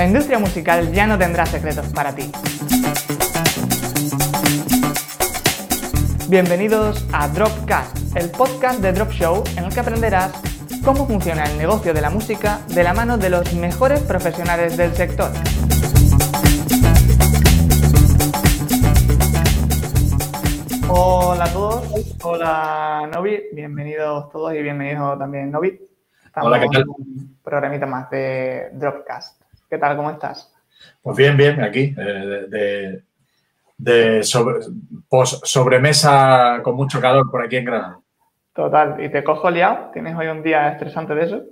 La industria musical ya no tendrá secretos para ti. Bienvenidos a Dropcast, el podcast de Drop Show en el que aprenderás cómo funciona el negocio de la música de la mano de los mejores profesionales del sector. Hola a todos, hola Novi, bienvenidos todos y bienvenido también Novi. hola, ¿qué tal? Un programita más de Dropcast. ¿Qué tal? ¿Cómo estás? Pues bien, bien, aquí, eh, de, sobremesa con mucho calor por aquí en Granada. Total, ¿y te cojo liado? ¿Tienes hoy un día estresante de eso?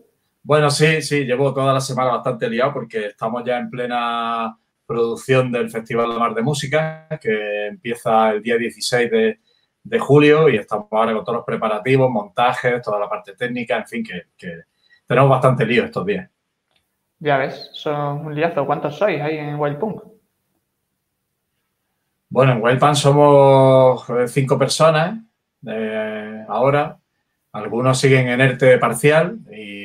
Bueno, sí, sí, llevo toda la semana bastante liado porque estamos ya en plena producción del Festival de Mar de Música, que empieza el día 16 de, julio y estamos ahora con todos los preparativos, montajes, toda la parte técnica, en fin, que, tenemos bastante lío estos días. Ya ves, son un liazo. ¿Cuántos sois ahí en Wildpunk? Bueno, en Wildpunk somos cinco personas eh, ahora. Algunos siguen en ERTE parcial y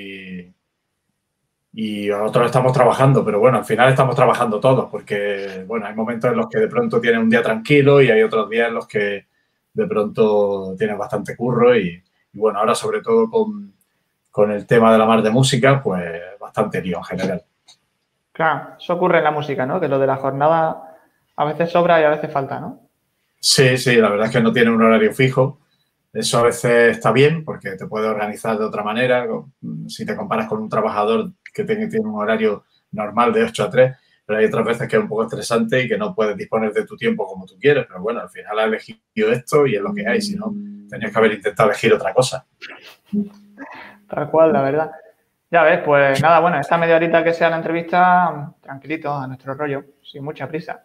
y nosotros estamos trabajando, pero bueno, al final estamos trabajando todos, porque bueno, hay momentos en los que de pronto tienes un día tranquilo y hay otros días en los que de pronto tienes bastante curro y, bueno, ahora sobre todo con, con, el tema de la mar de música, pues bastante lío en general. Claro, eso ocurre en la música, ¿no? Que lo de la jornada a veces sobra y a veces falta, ¿no? Sí, sí, la verdad es que no tiene un horario fijo. Eso a veces está bien porque te puede organizar de otra manera. Si te comparas con un trabajador que tiene, un horario normal de 8 a 3, pero hay otras veces que es un poco estresante y que no puedes disponer de tu tiempo como tú quieres. Pero bueno, al final has elegido esto y es lo que hay. Si no, tenías que haber intentado elegir otra cosa. Tal cual, la verdad. Ya ves, pues nada, bueno, esta media horita que sea la entrevista, tranquilito, a nuestro rollo, sin mucha prisa.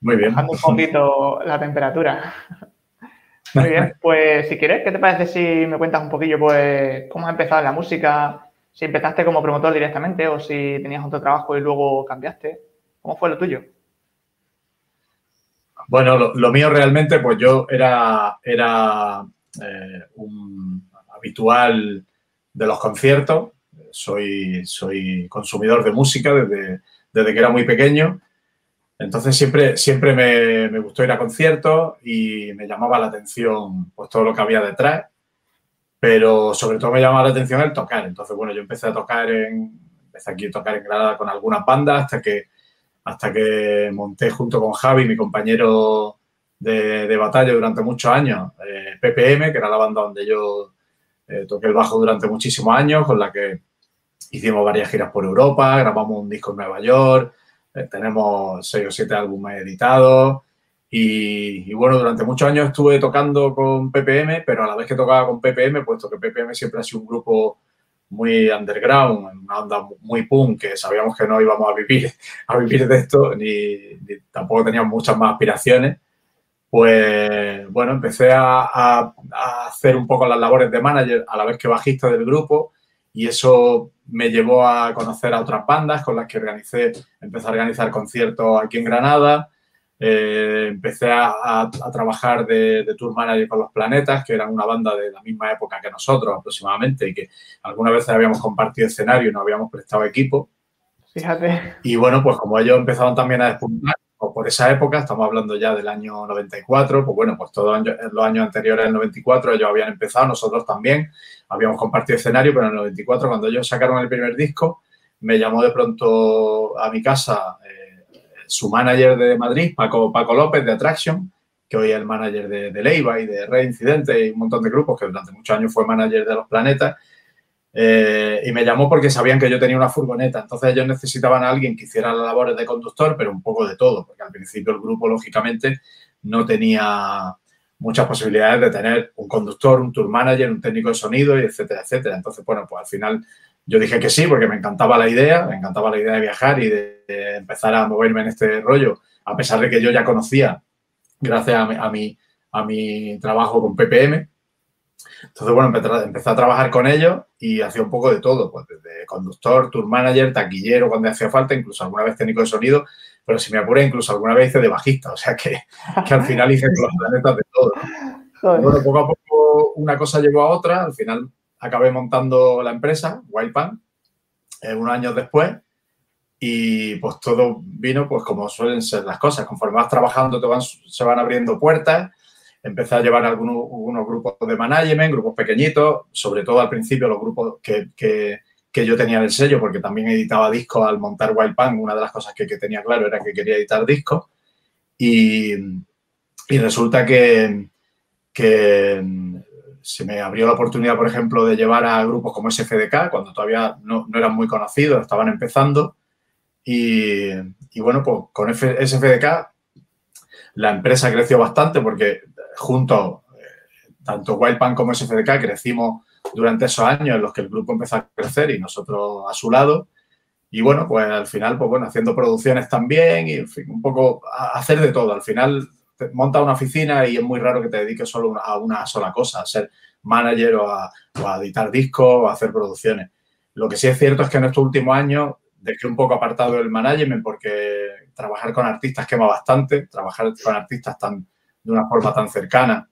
Muy bien. Bajando un poquito la temperatura. Muy bien, pues si quieres, ¿qué te parece si me cuentas un poquillo, pues, cómo has empezado en la música? si empezaste como promotor directamente o si tenías otro trabajo y luego cambiaste. ¿Cómo fue lo tuyo? Bueno, lo, mío realmente, pues yo era, era eh, un habitual de los conciertos. Soy, soy consumidor de música desde, desde que era muy pequeño. Entonces siempre, siempre me, me, gustó ir a conciertos y me llamaba la atención pues, todo lo que había detrás pero sobre todo me llamaba la atención el tocar. Entonces, bueno, yo empecé a tocar en, empecé aquí a tocar en Granada con algunas bandas hasta que, hasta que monté junto con Javi, mi compañero de, batalla durante muchos años, eh, PPM, que era la banda donde yo eh, toqué el bajo durante muchísimos años, con la que hicimos varias giras por Europa, grabamos un disco en Nueva York, eh, tenemos seis o siete álbumes editados, y, bueno, durante muchos años estuve tocando con PPM, pero a la vez que tocaba con PPM, puesto que PPM siempre ha sido un grupo muy underground, una onda muy punk, que sabíamos que no íbamos a vivir, a vivir de esto, ni, tampoco teníamos muchas más aspiraciones, pues bueno, empecé a, a, hacer un poco las labores de manager a la vez que bajista del grupo y eso me llevó a conocer a otras bandas con las que organicé, empecé a organizar conciertos aquí en Granada, eh, empecé a, trabajar de, tour manager con Los Planetas, que eran una banda de la misma época que nosotros aproximadamente y que algunas veces habíamos compartido escenario y nos habíamos prestado equipo. Fíjate. Y bueno, pues como ellos empezaban también a despuntar, pues por esa época, estamos hablando ya del año 94, pues bueno, pues todos los años anteriores al 94 ellos habían empezado, nosotros también habíamos compartido escenario, pero en el 94 cuando ellos sacaron el primer disco, me llamó de pronto a mi casa su manager de Madrid, Paco, Paco López de Attraction, que hoy es el manager de, de Leiva y de Reincidente y un montón de grupos, que durante muchos años fue manager de Los Planetas. Eh, y me llamó porque sabían que yo tenía una furgoneta. Entonces ellos necesitaban a alguien que hiciera las labores de conductor, pero un poco de todo, porque al principio el grupo, lógicamente, no tenía muchas posibilidades de tener un conductor, un tour manager, un técnico de sonido, etcétera, etcétera. Entonces, bueno, pues al final yo dije que sí, porque me encantaba la idea, me encantaba la idea de viajar y de, empezar a moverme en este rollo, a pesar de que yo ya conocía, gracias a mi, a mi, trabajo con PPM. Entonces, bueno, empecé, a trabajar con ellos y hacía un poco de todo, pues desde conductor, tour manager, taquillero cuando hacía falta, incluso alguna vez técnico de sonido, pero si me apuré, incluso alguna vez hice de bajista, o sea que, al final hice los planetas de todo. Bueno, poco a poco una cosa llegó a otra, al final acabé montando la empresa, Wildpan, eh, unos años después. y pues todo vino pues como suelen ser las cosas. Conforme vas trabajando te van, se van abriendo puertas. Empecé a llevar algunos, grupos de management, grupos pequeñitos, sobre todo al principio los grupos que, que, que yo tenía del sello, porque también editaba discos al montar Wild Pan. Una de las cosas que, que tenía claro era que quería editar discos. Y, y resulta que, se me abrió la oportunidad, por ejemplo, de llevar a grupos como SFDK, cuando todavía no, no eran muy conocidos, estaban empezando. Y, y, bueno, pues con SFDK la empresa creció bastante porque juntos, eh, tanto Wildpan como SFDK, crecimos durante esos años en los que el grupo empezó a crecer y nosotros a su lado. Y bueno, pues al final, pues bueno, haciendo producciones también y un poco hacer de todo. Al final monta una oficina y es muy raro que te dediques solo a una sola cosa, a ser manager o a, editar discos o hacer producciones. Lo que sí es cierto es que en estos últimos años dejé un poco apartado el management porque trabajar con artistas quema bastante, trabajar con artistas tan, de una forma tan cercana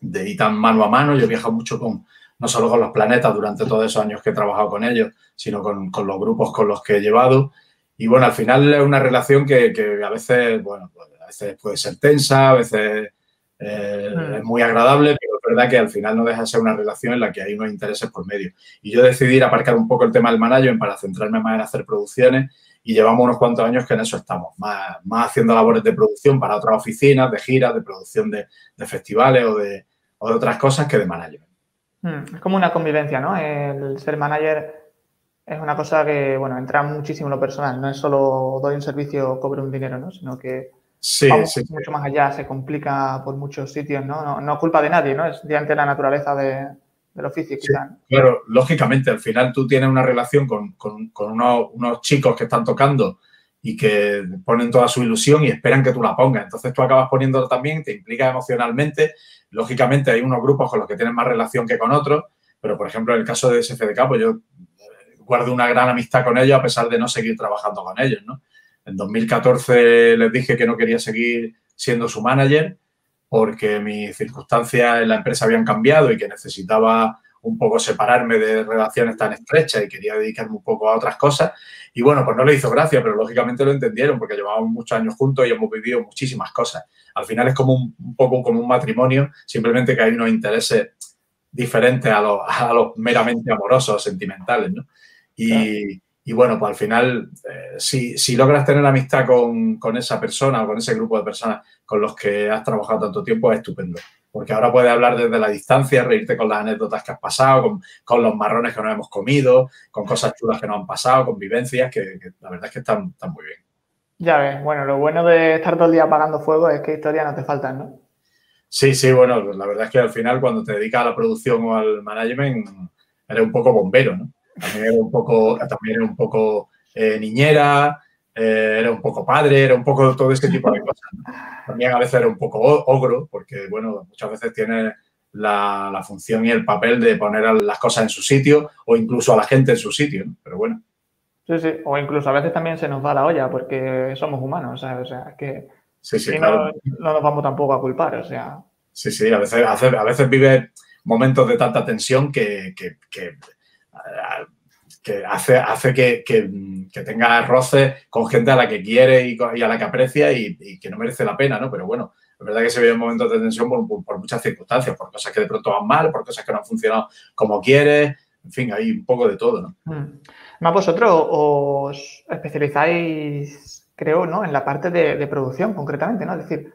de, y tan mano a mano. Yo he viajado mucho con, no solo con los planetas durante todos esos años que he trabajado con ellos, sino con, con los grupos con los que he llevado. Y bueno, al final es una relación que, que a veces, bueno, pues a veces puede ser tensa, a veces eh, es muy agradable, pero es verdad que al final no deja de ser una relación en la que hay unos intereses por medio. Y yo decidí aparcar un poco el tema del management para centrarme más en hacer producciones y llevamos unos cuantos años que en eso estamos, más, más haciendo labores de producción para otras oficinas, de giras, de producción de, de festivales o de, o de, otras cosas que de management. Mm, es como una convivencia, ¿no? El ser manager es una cosa que, bueno, entra muchísimo en lo personal. No es solo doy un servicio, cobro un dinero, ¿no? Sino que sí, mucho más allá, se complica por muchos sitios, ¿no? No, no culpa de nadie, ¿no? Es diante la naturaleza de, del oficio, quizás. claro, lógicamente, al final tú tienes una relación con, con, con unos, unos, chicos que están tocando y que ponen toda su ilusión y esperan que tú la pongas. Entonces tú acabas poniéndolo también, te implica emocionalmente. Lógicamente hay unos grupos con los que tienes más relación que con otros, pero por ejemplo en el caso de SFDK, pues yo guardo una gran amistad con ellos a pesar de no seguir trabajando con ellos, ¿no? En 2014 les dije que no quería seguir siendo su manager porque mis circunstancias en la empresa habían cambiado y que necesitaba un poco separarme de relaciones tan estrechas y quería dedicarme un poco a otras cosas. Y bueno, pues no le hizo gracia, pero lógicamente lo entendieron porque llevábamos muchos años juntos y hemos vivido muchísimas cosas. Al final es como un, poco como un matrimonio, simplemente que hay unos intereses diferentes a los, a los meramente amorosos, sentimentales, ¿no? Y, y bueno, pues al final, eh, si, si, logras tener amistad con, con, esa persona o con ese grupo de personas con los que has trabajado tanto tiempo, es estupendo. Porque ahora puedes hablar desde la distancia, reírte con las anécdotas que has pasado, con, con los marrones que nos hemos comido, con cosas chulas que nos han pasado, con vivencias que, que la verdad es que están, están, muy bien. Ya ves, bueno, lo bueno de estar todo el día apagando fuego es que historias no te faltan, ¿no? Sí, sí, bueno, la verdad es que al final cuando te dedicas a la producción o al management, eres un poco bombero, ¿no? También era un poco, también era un poco eh, niñera, eh, era un poco padre, era un poco todo este tipo de cosas. También a veces era un poco ogro, porque, bueno, muchas veces tiene la, la, función y el papel de poner las cosas en su sitio o incluso a la gente en su sitio, ¿no? pero bueno. Sí, sí, o incluso a veces también se nos va la olla porque somos humanos, o sea, es que sí, sí, claro. no, no, nos vamos tampoco a culpar, o sea. Sí, sí, a veces, a veces vive momentos de tanta tensión que, que, que que hace, hace que, que, que tengas roces con gente a la que quiere y, y a la que aprecia y, y, que no merece la pena, ¿no? Pero bueno, es verdad que se vive momentos de tensión por, por, por, muchas circunstancias, por cosas que de pronto van mal, por cosas que no han funcionado como quieres, en fin, hay un poco de todo, ¿no? Mm. Más vosotros os especializáis, creo, ¿no? En la parte de, de, producción, concretamente, ¿no? Es decir,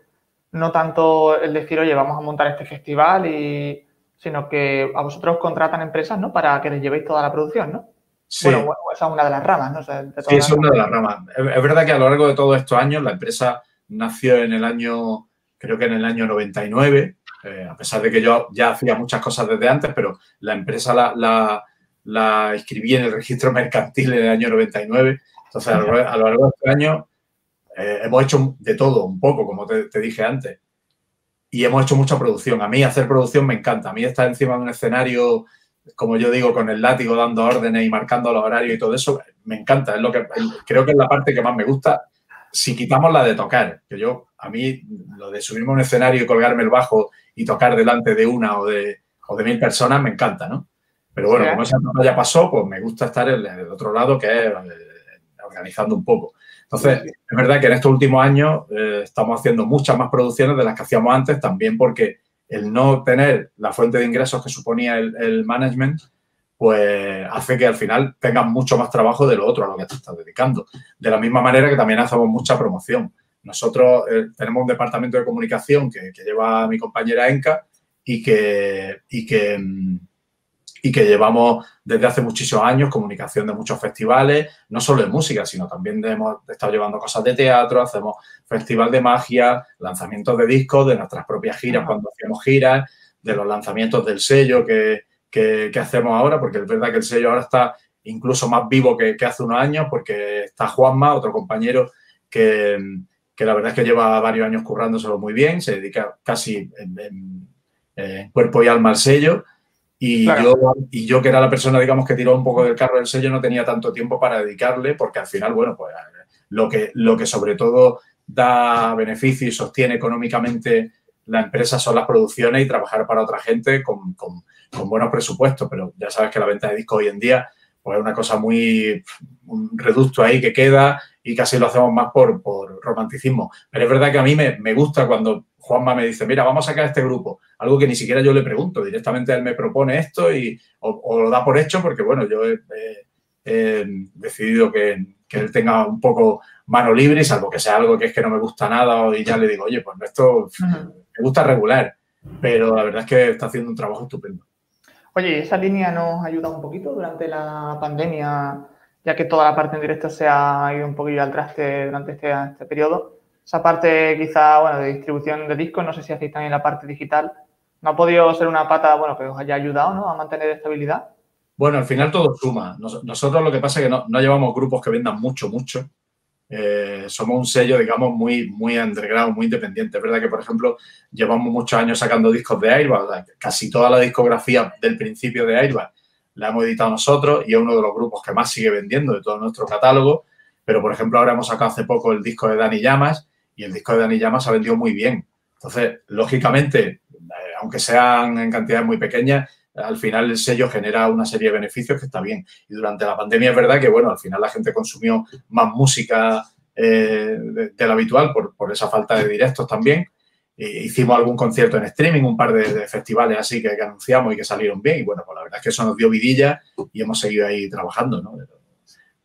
no tanto el decir, oye, vamos a montar este festival y sino que a vosotros contratan empresas, ¿no? Para que les llevéis toda la producción, ¿no? Sí. Bueno, esa es una de las ramas, ¿no? O sea, sí, es una de las ramas. Es verdad que a lo largo de todos estos años la empresa nació en el año, creo que en el año 99, eh, a pesar de que yo ya hacía muchas cosas desde antes, pero la empresa la, la, la inscribí en el registro mercantil en el año 99. Entonces, a lo, a lo largo de este año eh, hemos hecho de todo, un poco, como te, te dije antes. Y hemos hecho mucha producción. A mí hacer producción me encanta. A mí estar encima de un escenario como yo digo, con el látigo dando órdenes y marcando los horarios y todo eso, me encanta. Es lo que creo que es la parte que más me gusta. Si quitamos la de tocar, que yo, a mí, lo de subirme a un escenario y colgarme el bajo y tocar delante de una o de, o de mil personas, me encanta, ¿no? Pero bueno, como esa ya pasó, pues me gusta estar en el otro lado, que es reorganizando un poco. Entonces, es verdad que en estos últimos años eh, estamos haciendo muchas más producciones de las que hacíamos antes, también porque el no tener la fuente de ingresos que suponía el, management, pues hace que al final tengas mucho más trabajo de lo otro a lo que te estás dedicando. De la misma manera que también hacemos mucha promoción. Nosotros eh, tenemos un departamento de comunicación que, que, lleva mi compañera Enca y que, y que mm, y que llevamos desde hace muchísimos años comunicación de muchos festivales, no solo de música, sino también hemos estado llevando cosas de teatro, hacemos festival de magia, lanzamientos de discos, de nuestras propias giras cuando hacemos giras, de los lanzamientos del sello que, hacemos ahora, porque es verdad que el sello ahora está incluso más vivo que, hace unos años, porque está Juanma, otro compañero que, la verdad es que lleva varios años currándoselo muy bien, se dedica casi en cuerpo y alma al sello y, yo, y yo, que era la persona, digamos, que tiró un poco del carro del sello, no tenía tanto tiempo para dedicarle, porque al final, bueno, pues lo que, lo que sobre todo da beneficio y sostiene económicamente la empresa son las producciones y trabajar para otra gente con, con, buenos presupuestos. Pero ya sabes que la venta de discos hoy en día pues es una cosa muy, un reducto ahí que queda y casi lo hacemos más por, por romanticismo. Pero es verdad que a mí me, me gusta cuando Juanma me dice, mira, vamos a sacar este grupo. Algo que ni siquiera yo le pregunto, directamente él me propone esto y o, lo da por hecho porque, bueno, yo he, decidido que, él tenga un poco mano libre, salvo que sea algo que es que no me gusta nada y ya le digo, oye, pues esto me gusta regular, pero la verdad es que está haciendo un trabajo estupendo. Oye, ¿esa línea nos ha ayudado un poquito durante la pandemia, ya que toda la parte en directo se ha ido un poquillo al traste durante este, este periodo? Esa parte quizá, bueno, de distribución de discos, no sé si hacéis también la parte digital. ¿No ha podido ser una pata, bueno, que os haya ayudado, ¿no? A mantener estabilidad. Bueno, al final todo suma. Nosotros lo que pasa es que no, llevamos grupos que vendan mucho, mucho. Eh, somos un sello, digamos, muy, muy underground, muy independiente. Es verdad que, por ejemplo, llevamos muchos años sacando discos de Airbag. Casi toda la discografía del principio de Airbag la hemos editado nosotros y es uno de los grupos que más sigue vendiendo de todo nuestro catálogo. Pero, por ejemplo, ahora hemos sacado hace poco el disco de Dani Llamas, y el disco de Dani Llamas ha vendido muy bien. Entonces, lógicamente, eh, aunque sean en cantidades muy pequeñas, al final el sello genera una serie de beneficios que está bien. Y durante la pandemia es verdad que, bueno, al final la gente consumió más música eh, de, lo habitual por, esa falta de directos también. Hicimos algún concierto en streaming, un par de, festivales así que, que, anunciamos y que salieron bien. Y bueno, pues la verdad es que eso nos dio vidilla y hemos seguido ahí trabajando, ¿no?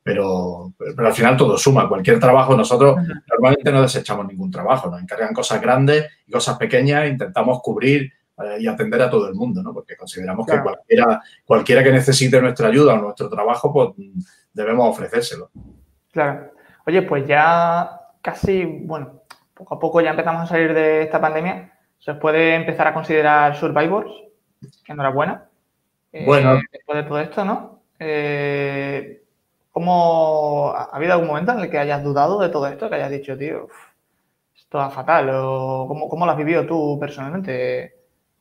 Pero, pero, al final todo suma. Cualquier trabajo, nosotros normalmente no desechamos ningún trabajo, nos encargan cosas grandes y cosas pequeñas, intentamos cubrir eh, y atender a todo el mundo, ¿no? Porque consideramos que cualquiera, cualquiera que necesite nuestra ayuda o nuestro trabajo, pues debemos ofrecérselo. Claro. Oye, pues ya casi, bueno, poco a poco ya empezamos a salir de esta pandemia. ¿Se puede empezar a considerar survivors? Enhorabuena. Bueno. Eh, después de todo esto, ¿no? Eh, ¿Cómo ha habido algún momento en el que hayas dudado de todo esto, que hayas dicho, tío, esto va fatal? ¿O cómo, lo has vivido tú personalmente?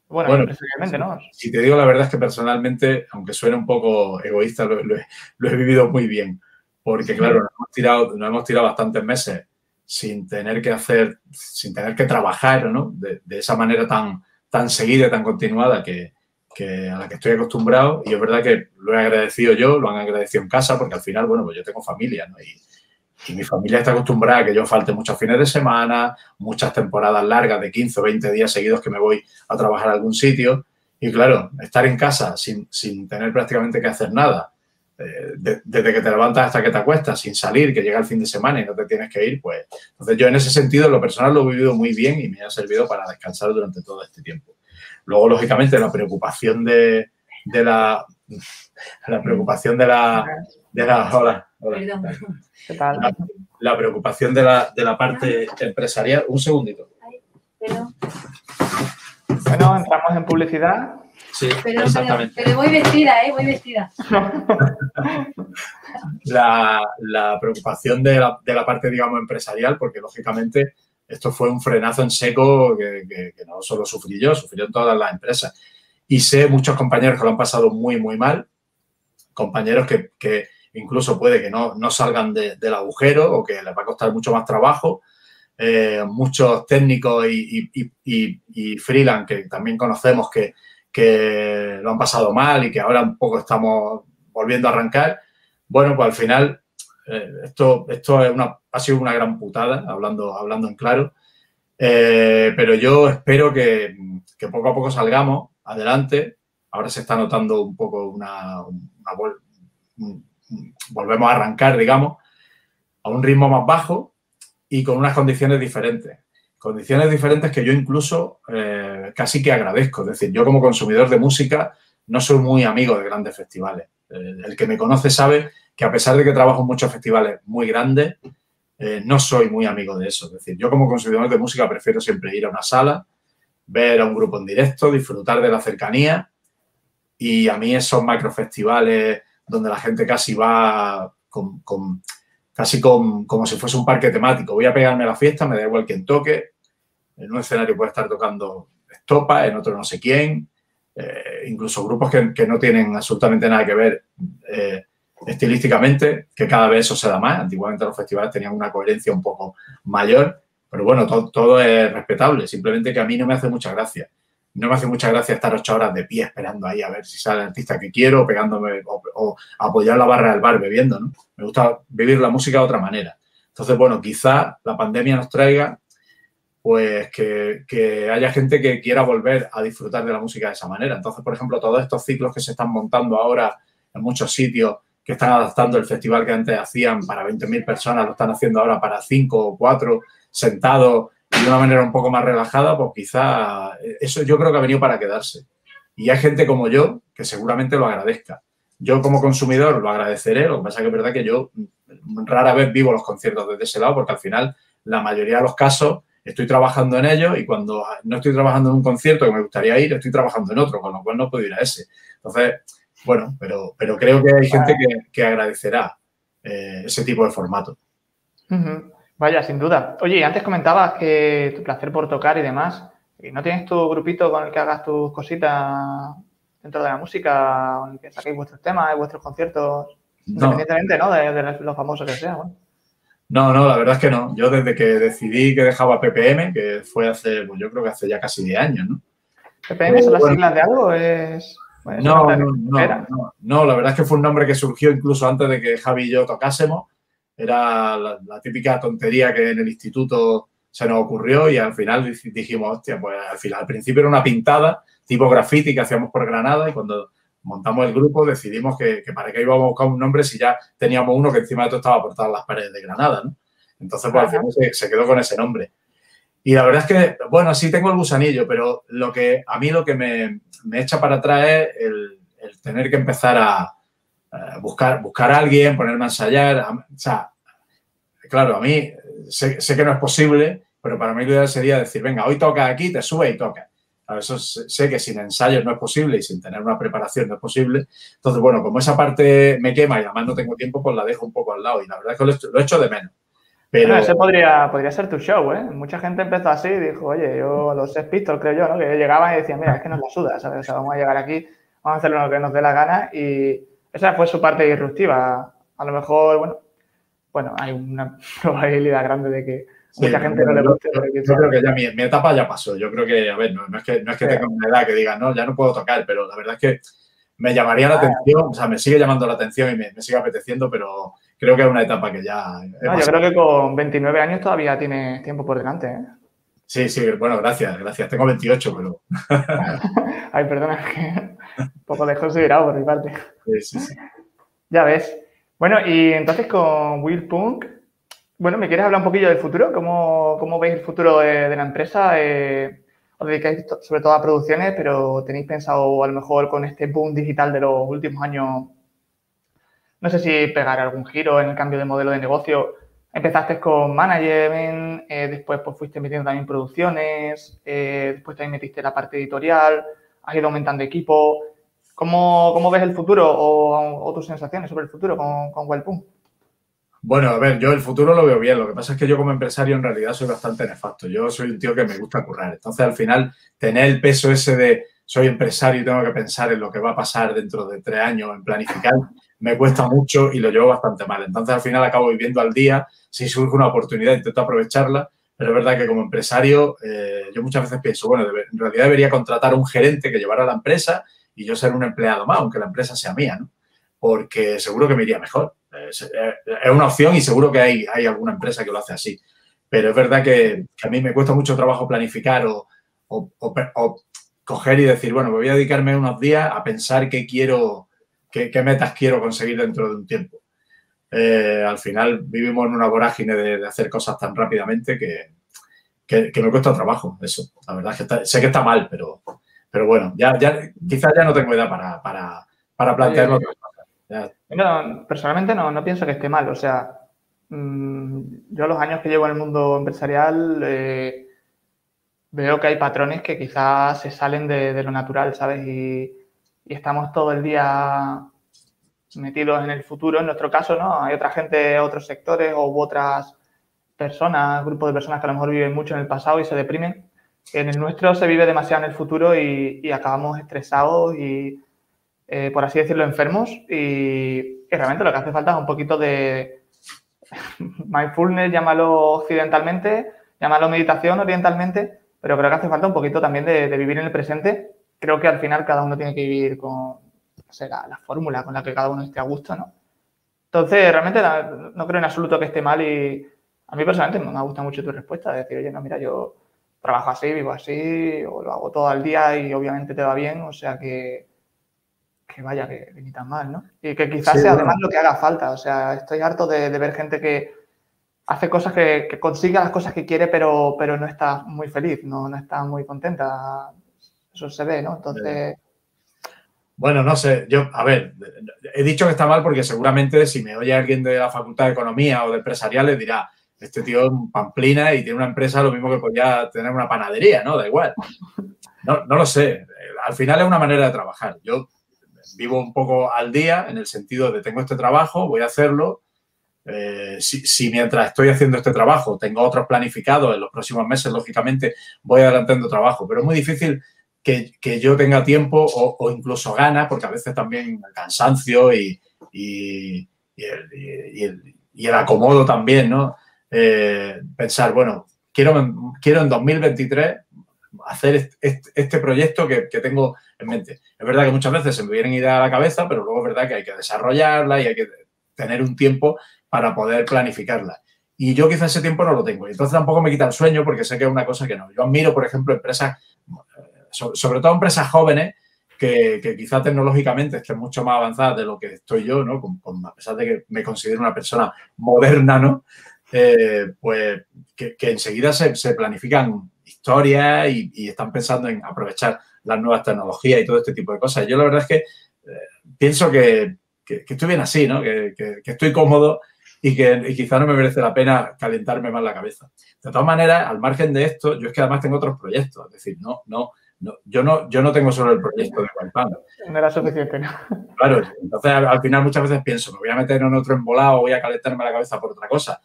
Bueno, personalmente, ¿no? Si te digo la verdad es que personalmente, aunque suene un poco egoísta, lo, he, vivido muy bien. Porque, claro, nos hemos, tirado, nos hemos tirado bastantes meses sin tener que hacer, sin tener que trabajar, ¿no? De, de esa manera tan, tan seguida, tan continuada que, a la que estoy acostumbrado y es verdad que lo he agradecido yo, lo han agradecido en casa porque al final, bueno, pues yo tengo familia, ¿no? Y, mi familia está acostumbrada a que yo falte muchos fines de semana, muchas temporadas largas de 15 o 20 días seguidos que me voy a trabajar a algún sitio. Y claro, estar en casa sin, sin tener prácticamente que hacer nada, eh, desde que te levantas hasta que te acuestas, sin salir, que llega el fin de semana y no te tienes que ir, pues entonces yo en ese sentido, lo personal lo he vivido muy bien y me ha servido para descansar durante todo este tiempo. Luego, lógicamente, la preocupación de, la la preocupación de la de la hola, La, preocupación de la, de la parte empresarial. Un segundito. Bueno, entramos en publicidad. Sí, exactamente. Pero, voy vestida, ¿eh? Voy vestida. la, la, preocupación de la, de la parte, digamos, empresarial, porque lógicamente esto fue un frenazo en seco que, no solo sufrí yo, sufrieron todas las empresas. Y sé muchos compañeros que lo han pasado muy, muy mal, compañeros que, incluso puede que no, salgan del agujero o que les va a costar mucho más trabajo. Eh, muchos técnicos y, y, freelance que también conocemos que, que lo han pasado mal y que ahora un poco estamos volviendo a arrancar. Bueno, pues al final esto, esto es una, ha sido una gran putada, hablando, hablando en claro, eh, pero yo espero que, poco a poco salgamos adelante. Ahora se está notando un poco una, volvemos a arrancar, digamos, a un ritmo más bajo y con unas condiciones diferentes. Condiciones diferentes que yo incluso eh, casi que agradezco. Es decir, yo como consumidor de música no soy muy amigo de grandes festivales. El que me conoce sabe que a pesar de que trabajo en muchos festivales muy grandes, eh, no soy muy amigo de eso. Es decir, yo como consumidor de música prefiero siempre ir a una sala, ver a un grupo en directo, disfrutar de la cercanía y a mí esos macrofestivales donde la gente casi va casi como si fuese un parque temático. Voy a pegarme a la fiesta, me da igual quien toque. En un escenario puede estar tocando Estopa, en otro no sé quién. Eh, incluso grupos que, no tienen absolutamente nada que ver eh, estilísticamente, que cada vez eso se da más. Antiguamente los festivales tenían una coherencia un poco mayor, pero bueno, todo, es respetable. Simplemente que a mí no me hace mucha gracia. No me hace mucha gracia estar ocho horas de pie esperando ahí a ver si sale el artista que quiero, pegándome o, apoyar la barra del bar bebiendo, ¿no? Me gusta vivir la música de otra manera. Entonces, bueno, quizá la pandemia nos traiga pues que, que, haya gente que quiera volver a disfrutar de la música de esa manera. Entonces, por ejemplo, todos estos ciclos que se están montando ahora en muchos sitios que están adaptando el festival que antes hacían para 20.000 personas, lo están haciendo ahora para 5 o 4 sentados de una manera un poco más relajada, pues quizá eso yo creo que ha venido para quedarse. Y hay gente como yo que seguramente lo agradezca. Yo como consumidor lo agradeceré, lo que pasa es que es verdad que yo rara vez vivo los conciertos desde ese lado porque al final la mayoría de los casos estoy trabajando en ellos y cuando no estoy trabajando en un concierto que me gustaría ir, estoy trabajando en otro, con lo cual no puedo ir a ese. Entonces, bueno, pero, pero creo que hay gente que, agradecerá eh, ese tipo de formato. Vaya, sin duda. Oye, antes comentabas que tu placer por tocar y demás. ¿No tienes tu grupito con el que hagas tus cositas dentro de la música, con el que saquéis vuestros temas, vuestros conciertos, independientemente ¿no? de, los famosos que sean? No, no, la verdad es que no. Yo desde que decidí que dejaba PPM, que fue hace, pues yo creo que hace ya casi 10 años, ¿no? ¿PPM son las siglas de algo? Es... no, no, no, no, la verdad es que fue un nombre que surgió incluso antes de que Javi y yo tocásemos. Era la, típica tontería que en el instituto se nos ocurrió y al final dijimos, hostia, pues al, final, al principio era una pintada tipo graffiti que hacíamos por Granada y cuando montamos el grupo decidimos que, para qué íbamos a buscar un nombre si ya teníamos uno que encima de todo estaba por todas las paredes de Granada, ¿no? Entonces, pues al final se, quedó con ese nombre. Y la verdad es que, bueno, sí tengo el gusanillo, pero lo que a mí lo que me, echa para atrás es el, tener que empezar a, buscar, buscar a alguien, ponerme a ensayar. o sea, claro, a mí sé, que no es posible, pero para mí lo ideal sería decir, venga, hoy toca aquí, te sube y toca. A eso sé que sin ensayos no es posible y sin tener una preparación no es posible. Entonces, bueno, como esa parte me quema y además no tengo tiempo, pues la dejo un poco al lado y la verdad es que lo, he hecho de menos. Pero... ese podría, podría ser tu show, ¿eh? Mucha gente empezó así y dijo, oye, yo los Sex Pistols, creo yo, ¿no? Que llegaban y decían, mira, es que nos la suda, ¿sabes? O sea, vamos a llegar aquí, vamos a hacer lo que nos dé la gana y esa fue su parte disruptiva. A lo mejor, bueno, bueno, hay una probabilidad grande de que mucha gente no le guste. Yo, creo que ya mi, etapa ya pasó. Yo creo que, a ver, no, es que, no es que tenga una edad que diga, no, ya no puedo tocar, pero la verdad es que me llamaría la atención, o sea, me sigue llamando la atención y me, me sigue apeteciendo, pero creo que es una etapa que ya... No, yo creo que con 29 años todavía tiene tiempo por delante, ¿eh? Sí, sí, bueno, gracias, gracias. Tengo 28, pero... Ay, perdona, un poco desconsiderado por mi parte. Sí, sí, sí. Ya ves. Bueno, y entonces con Will Punk, bueno, ¿me quieres hablar un poquillo del futuro? ¿Cómo, cómo veis el futuro de, la empresa? Eh, os dedicáis sobre todo a producciones, pero ¿tenéis pensado a lo mejor con este boom digital de los últimos años, no sé si pegar algún giro en el cambio de modelo de negocio? Empezaste con management, eh, después pues fuiste metiendo también producciones, eh, después también metiste la parte editorial, has ido aumentando equipo. ¿Cómo, cómo ves el futuro o, tus sensaciones sobre el futuro con, con Wellpum? Bueno, a ver, yo el futuro lo veo bien. Lo que pasa es que yo como empresario en realidad soy bastante nefasto. Yo soy un tío que me gusta currar. Entonces, al final, tener el peso ese de soy empresario y tengo que pensar en lo que va a pasar dentro de tres años, en planificar, me cuesta mucho y lo llevo bastante mal. Entonces, al final, acabo viviendo al día. Si surge una oportunidad, intento aprovecharla. Pero es verdad que como empresario, eh, yo muchas veces pienso, bueno, en realidad debería contratar a un gerente que llevara la empresa y yo ser un empleado más, aunque la empresa sea mía, ¿no? Porque seguro que me iría mejor Es, una opción y seguro que hay, hay alguna empresa que lo hace así. Pero es verdad que, a mí me cuesta mucho trabajo planificar o, coger y decir, bueno, me voy a dedicarme unos días a pensar qué quiero, qué, metas quiero conseguir dentro de un tiempo. Eh, al final vivimos en una vorágine de, hacer cosas tan rápidamente que, que, me cuesta trabajo eso. La verdad es que sé que está mal, pero, pero bueno, ya, ya, quizás ya no tengo edad para, para, para plantearlo. Personalmente no, no pienso que esté mal. O sea, mm, yo los años que llevo en el mundo empresarial eh, veo que hay patrones que quizás se salen de, lo natural, ¿sabes? Y, y, estamos todo el día metidos en el futuro. En nuestro caso, ¿no? Hay otra gente, otros sectores u otras personas, grupos de personas que a lo mejor viven mucho en el pasado y se deprimen. En el nuestro se vive demasiado en el futuro y, acabamos estresados y, eh, por así decirlo, enfermos. Y, realmente lo que hace falta es un poquito de mindfulness, llámalo occidentalmente, llámalo meditación orientalmente, pero creo que hace falta un poquito también de, vivir en el presente. Creo que al final cada uno tiene que vivir con la, fórmula con la que cada uno esté a gusto, ¿no? Entonces, realmente no creo en absoluto que esté mal y a mí personalmente me gusta mucho tu respuesta, de decir, oye, no, mira, yo trabajo así, vivo así, o lo hago todo el día y obviamente te va bien, o sea que, que vaya, que, ni tan mal, ¿no? Y que quizás sea además lo que haga falta, o sea, estoy harto de, ver gente que hace cosas que, que, consigue las cosas que quiere, pero, pero no está muy feliz, no, no está muy contenta, eso se ve, ¿no? Entonces... Bueno, no sé, yo, a ver, he dicho que está mal porque seguramente si me oye alguien de la Facultad de Economía o de Empresariales dirá, este tío es un pamplina y tiene una empresa lo mismo que podría tener una panadería, ¿no? Da igual. No, lo sé. Al final es una manera de trabajar. Yo vivo un poco al día en el sentido de tengo este trabajo, voy a hacerlo. Eh, si, mientras estoy haciendo este trabajo tengo otros planificados en los próximos meses, lógicamente voy adelantando trabajo, pero es muy difícil que, yo tenga tiempo o, incluso ganas, porque a veces también el cansancio y, y el acomodo también, ¿no? Eh, pensar, bueno, quiero, quiero en 2023 hacer este, proyecto que, tengo en mente. Es verdad que muchas veces se me vienen ideas a la cabeza, pero luego es verdad que hay que desarrollarla y hay que tener un tiempo para poder planificarla. Y yo quizás ese tiempo no lo tengo. Y entonces tampoco me quita el sueño porque sé que es una cosa que no. Yo admiro, por ejemplo, empresas, eh, sobre todo empresas jóvenes, que, quizás tecnológicamente estén mucho más avanzadas de lo que estoy yo, ¿no? a pesar de que me considero una persona moderna, ¿no? Eh, pues que, enseguida se, planifican historias y, están pensando en aprovechar las nuevas tecnologías y todo este tipo de cosas. Yo la verdad es que eh, pienso que, estoy bien así, ¿no? que, estoy cómodo y que quizá no me merece la pena calentarme más la cabeza. De todas maneras, al margen de esto, yo es que además tengo otros proyectos, es decir, no, no, yo, no, yo no tengo solo el proyecto de Guantánamo. No era suficiente, ¿no? Claro, entonces al, final muchas veces pienso, me voy a meter en otro embolado, voy a calentarme la cabeza por otra cosa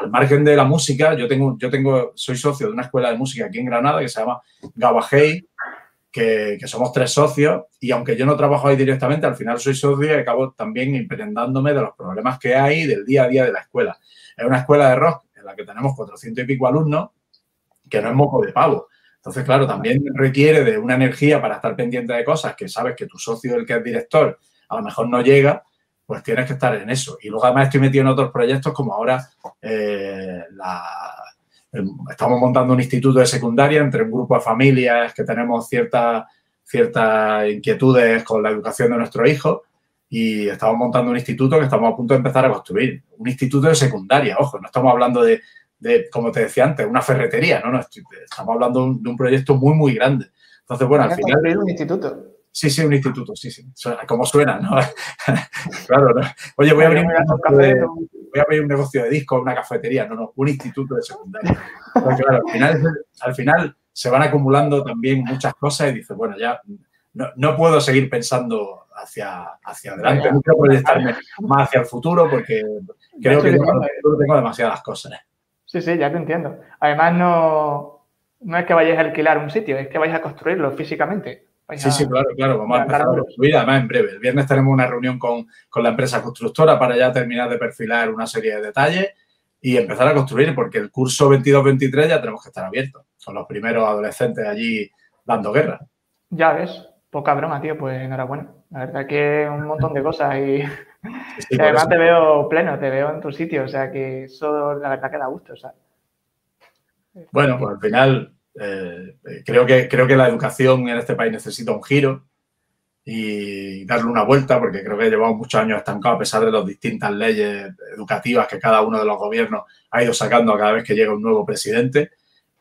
al margen de la música, yo tengo, yo tengo, soy socio de una escuela de música aquí en Granada que se llama Gabajei, que, que, somos tres socios y aunque yo no trabajo ahí directamente, al final soy socio y acabo también imprendándome de los problemas que hay del día a día de la escuela. Es una escuela de rock en la que tenemos 400 y pico alumnos, que no es moco de pavo. Entonces, claro, también requiere de una energía para estar pendiente de cosas que sabes que tu socio, el que es director, a lo mejor no llega pues tienes que estar en eso. Y luego además estoy metido en otros proyectos como ahora eh, estamos montando un instituto de secundaria entre un grupo de familias que tenemos ciertas ciertas inquietudes con la educación de nuestro hijo y estamos montando un instituto que estamos a punto de empezar a construir. Un instituto de secundaria, ojo, no estamos hablando de, como te decía antes, una ferretería, no, no, estamos hablando de un, de un proyecto muy, muy grande. Entonces, bueno, al final... un instituto. Sí, sí, un instituto, sí, sí. Como suena, ¿no? claro, ¿no? Oye, voy a, abrir un negocio de, voy a abrir un negocio de disco, una cafetería. No, no, un instituto de secundaria. Porque, claro, al final, al final se van acumulando también muchas cosas y dices, bueno, ya no, no puedo seguir pensando hacia, hacia adelante, no quiero proyectarme más hacia el futuro porque creo que tengo, tengo demasiadas cosas. Sí, sí, ya te entiendo. Además, no, no es que vayáis a alquilar un sitio, es que vais a construirlo físicamente. Sí, sí, claro, claro. Vamos a empezar a construir, además en breve. El viernes tenemos una reunión con, la empresa constructora para ya terminar de perfilar una serie de detalles y empezar a construir, porque el curso 22-23 ya tenemos que estar abiertos, con los primeros adolescentes allí dando guerra. Ya ves. Poca broma, tío, pues enhorabuena. La verdad que un montón de cosas y, además te veo pleno, te veo en tu sitio, o sea que eso la verdad que da gusto, Bueno, pues al final eh, creo, que, creo que la educación en este país necesita un giro y darle una vuelta, porque creo que llevamos muchos años estancados a pesar de las distintas leyes educativas que cada uno de los gobiernos ha ido sacando cada vez que llega un nuevo presidente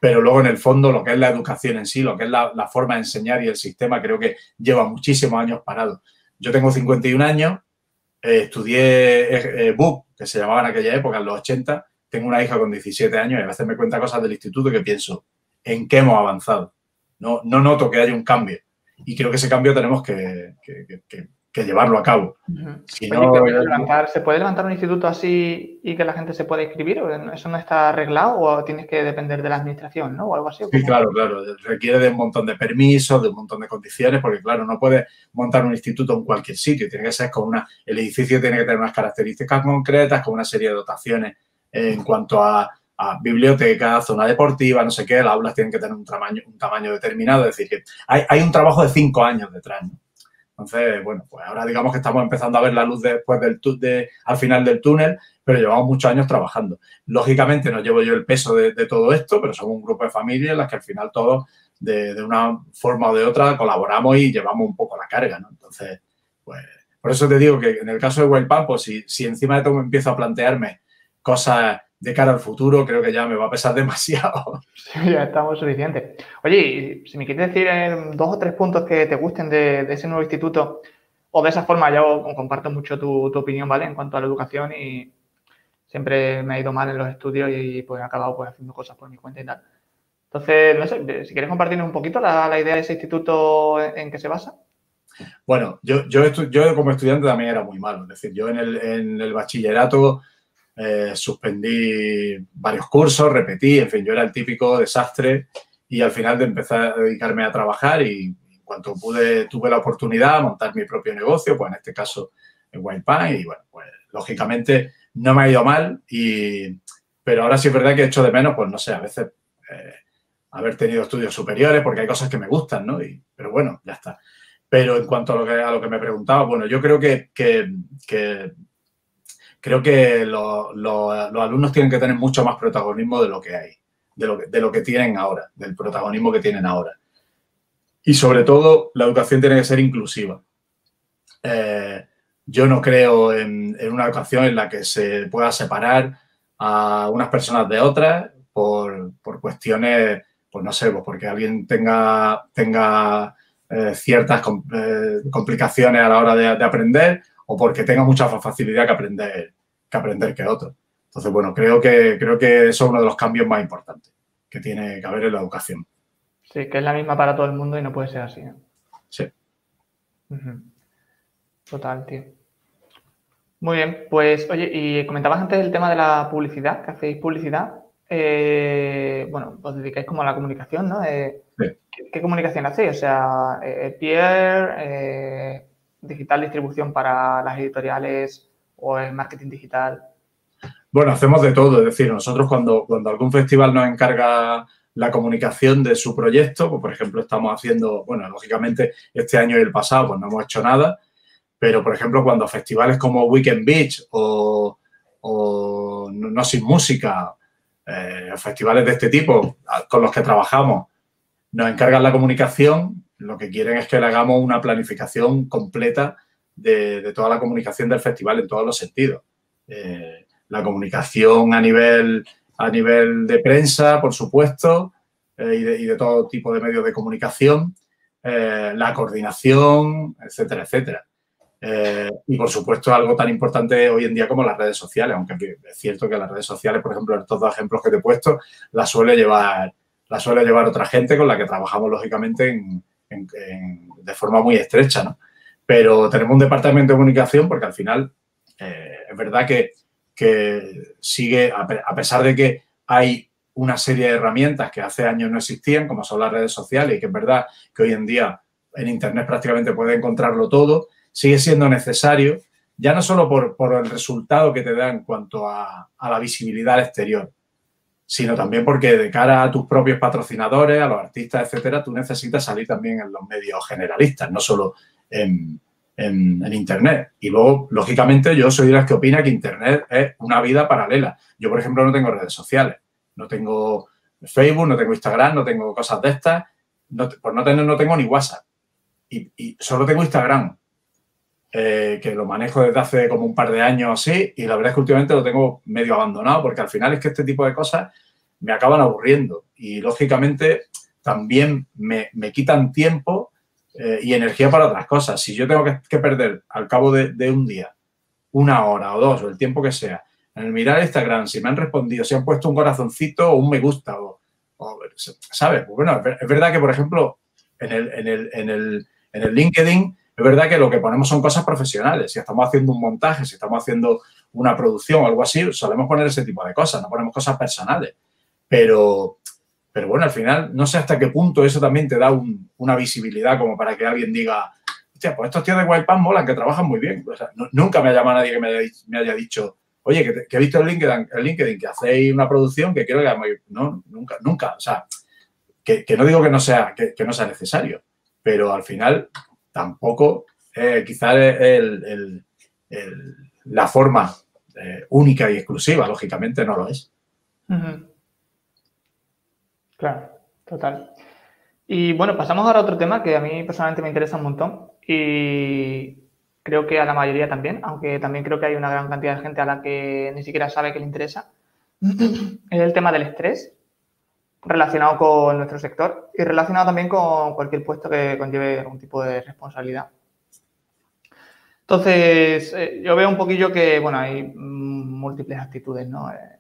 pero luego en el fondo lo que es la educación en sí, lo que es la, forma de enseñar y el sistema, creo que lleva muchísimos años parado. Yo tengo 51 años, eh, estudié eh, eh que se llamaba en aquella época, en los 80, tengo una hija con 17 años y a veces me cuenta cosas del instituto que pienso, ¿en qué hemos avanzado? No, no noto que haya un cambio. Y creo que ese cambio tenemos que, que llevarlo a cabo. ¿Se puede levantar un instituto así y que la gente se pueda inscribir? ¿Eso no está arreglado o tienes que depender de la administración, ¿no? O algo así. Sí, claro, claro. Requiere de un montón de permisos, de un montón de condiciones, porque claro, no puedes montar un instituto en cualquier sitio. Tiene que ser con una... El edificio tiene que tener unas características concretas, con una serie de dotaciones en cuanto a, biblioteca, zona deportiva, no sé qué, las aulas tienen que tener un tamaño, un tamaño determinado. Es decir, que hay, hay un trabajo de cinco años detrás, ¿no? Entonces, bueno, pues ahora digamos que estamos empezando a ver la luz después del de, al final del túnel, pero llevamos muchos años trabajando. Lógicamente no llevo yo el peso de, todo esto, pero somos un grupo de familias en las que al final todos, de, una forma o de otra, colaboramos y llevamos un poco la carga, ¿no? Entonces, pues, por eso te digo que en el caso de Wild pues si, si encima de todo empiezo a plantearme cosas de cara al futuro creo que ya me va a pesar demasiado. ya estamos suficiente. Oye, si me quieres decir dos o tres puntos que te gusten de, ese nuevo instituto, o de esa forma, yo comparto mucho tu, opinión, ¿vale? En cuanto a la educación y siempre me ha ido mal en los estudios y pues he acabado pues haciendo cosas por mi cuenta y tal. Entonces, no sé, si quieres compartirnos un poquito la, idea de ese instituto en, qué se basa. Bueno, yo, yo, yo como estudiante también era muy malo. Es decir, yo en el, en el bachillerato eh, suspendí varios cursos, repetí, en fin, yo era el típico desastre y al final de empezar a dedicarme a trabajar y en cuanto pude, tuve la oportunidad de montar mi propio negocio, pues en este caso en Wild y bueno, pues lógicamente no me ha ido mal y, pero ahora sí es verdad que he hecho de menos, pues no sé, a veces eh, haber tenido estudios superiores porque hay cosas que me gustan, ¿no? Y, pero bueno, ya está. Pero en cuanto a lo que, a lo que me preguntaba, bueno, yo creo que, que, que creo que los alumnos tienen que tener mucho más protagonismo de lo que hay, de lo que, de lo que tienen ahora, del protagonismo que tienen ahora. Y sobre todo, la educación tiene que ser inclusiva. Eh, yo no creo en, una educación en la que se pueda separar a unas personas de otras por, cuestiones, pues no sé, pues porque alguien tenga, tenga eh, ciertas eh, complicaciones a la hora de, de aprender o porque tenga mucha facilidad que aprender que, aprender que otro. Entonces, bueno, creo que, creo que eso es uno de los cambios más importantes que tiene que haber en la educación. Sí, que es la misma para todo el mundo y no puede ser así. Sí. Total, tío. Muy bien, pues oye, y comentabas antes el tema de la publicidad, que hacéis publicidad. Eh, bueno, os dedicáis como a la comunicación, ¿no? Eh, ¿qué, comunicación hacéis? O sea, eh, peer, digital distribución para las editoriales o el marketing digital. Bueno, hacemos de todo. Es decir, nosotros cuando, cuando algún festival nos encarga la comunicación de su proyecto, pues por ejemplo estamos haciendo, bueno, lógicamente este año y el pasado pues no hemos hecho nada, pero por ejemplo cuando festivales como Weekend Beach o, No Sin Música, eh, festivales de este tipo con los que trabajamos, nos encargan la comunicación, lo que quieren es que le hagamos una planificación completa de, toda la comunicación del festival en todos los sentidos. Eh, la comunicación a nivel, a nivel de prensa, por supuesto, eh, y, de, todo tipo de medios de comunicación, eh, la coordinación, etcétera, etcétera. y por supuesto algo tan importante hoy en día como las redes sociales, aunque es cierto que las redes sociales, por ejemplo, estos dos ejemplos que te he puesto, las suele llevar, la suele llevar otra gente con la que trabajamos lógicamente de forma muy estrecha, ¿no? pero tenemos un departamento de comunicación porque al final eh, es verdad que, sigue, a pesar de que hay una serie de herramientas que hace años no existían, como son las redes sociales, y que es verdad que hoy en día en Internet prácticamente puede encontrarlo todo, sigue siendo necesario, ya no solo por, el resultado que te da en cuanto a, la visibilidad al exterior, sino también porque de cara a tus propios patrocinadores, a los artistas, etcétera, tú necesitas salir también en los medios generalistas, no solo en, Internet. Y luego, lógicamente, yo soy de las que opina que Internet es una vida paralela. Yo, por ejemplo, no tengo redes sociales, no tengo Facebook, no tengo Instagram, no tengo cosas de estas, por no tener, no tengo ni WhatsApp. Y, solo tengo Instagram, eh, que lo manejo desde hace como un par de años así, y la verdad es que últimamente lo tengo medio abandonado, porque al final es que este tipo de cosas me acaban aburriendo y lógicamente también me, quitan tiempo eh, y energía para otras cosas. Si yo tengo que, perder al cabo de, un día una hora o dos o el tiempo que sea en el mirar Instagram, si me han respondido, si han puesto un corazoncito o un me gusta o, ¿sabes? Pues bueno, es verdad que, por ejemplo, en el, en, el, en, el, en el LinkedIn es verdad que lo que ponemos son cosas profesionales. Si estamos haciendo un montaje, si estamos haciendo una producción o algo así, solemos poner ese tipo de cosas, no ponemos cosas personales. Pero, pero bueno, al final no sé hasta qué punto eso también te da una visibilidad como para que alguien diga, hostia, pues estos tíos de Wild molan, que trabajan muy bien. nunca me ha llamado nadie que me haya, dicho, oye, que, he visto el LinkedIn, el LinkedIn, que hacéis una producción que quiero que No, nunca, nunca. O sea, que, no digo que no sea, que, no sea necesario, pero al final tampoco eh, quizás la forma eh, única y exclusiva, lógicamente no lo es. Claro, total. Y bueno, pasamos ahora a otro tema que a mí personalmente me interesa un montón y creo que a la mayoría también, aunque también creo que hay una gran cantidad de gente a la que ni siquiera sabe que le interesa, es el tema del estrés relacionado con nuestro sector y relacionado también con cualquier puesto que conlleve algún tipo de responsabilidad. Entonces, eh, yo veo un poquillo que, bueno, hay múltiples actitudes, ¿no? Eh,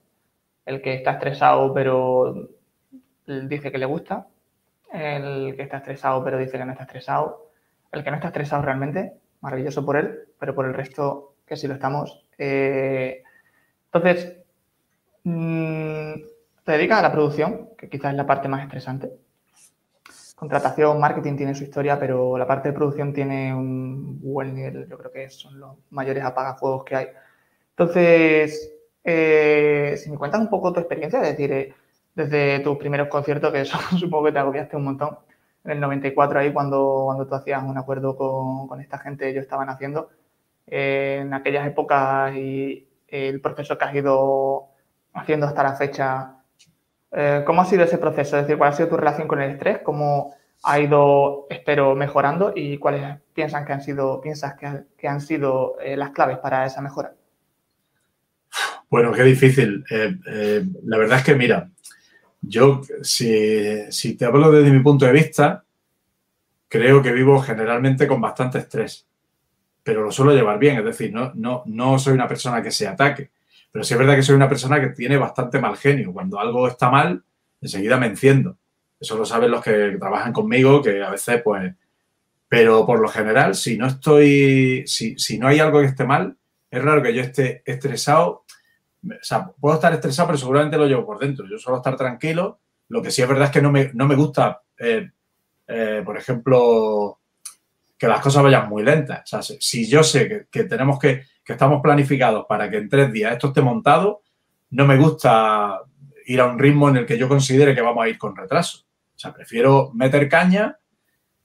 el que está estresado pero dice que le gusta, el que está estresado pero dice que no está estresado, el que no está estresado realmente, maravilloso por él, pero por el resto que sí lo estamos. Eh, entonces, mm, te dedicas a la producción, que quizás es la parte más estresante. Contratación, marketing tiene su historia, pero la parte de producción tiene un buen nivel, yo creo que son los mayores apagafuegos que hay. Entonces, eh, si me cuentas un poco tu experiencia, es decir, eh, desde tus primeros conciertos, que eso supongo que te agobiaste un montón. En el 94 ahí, cuando, cuando tú hacías un acuerdo con, esta gente, ellos estaban haciendo. Eh, en aquellas épocas y el proceso que has ido haciendo hasta la fecha, eh, ¿cómo ha sido ese proceso? Es decir, ¿cuál ha sido tu relación con el estrés? ¿Cómo ha ido, espero, mejorando? ¿Y cuáles piensan que han sido, piensas que, han sido eh, las claves para esa mejora? Bueno, qué difícil. la verdad es que, mira, yo, si, te hablo desde mi punto de vista, creo que vivo generalmente con bastante estrés, pero lo suelo llevar bien, es decir, no, no, no soy una persona que se ataque, pero sí es verdad que soy una persona que tiene bastante mal genio. Cuando algo está mal, enseguida me enciendo. Eso lo saben los que trabajan conmigo, que a veces, pues, pero por lo general, si no estoy, si, si no hay algo que esté mal, es raro que yo esté estresado o sea, puedo estar estresado, pero seguramente lo llevo por dentro. Yo suelo estar tranquilo. Lo que sí es verdad es que no me, no me gusta, eh, eh, por ejemplo, que las cosas vayan muy lentas. O sea, si yo sé que, tenemos que, que estamos planificados para que en tres días esto esté montado, no me gusta ir a un ritmo en el que yo considere que vamos a ir con retraso. O sea, prefiero meter caña.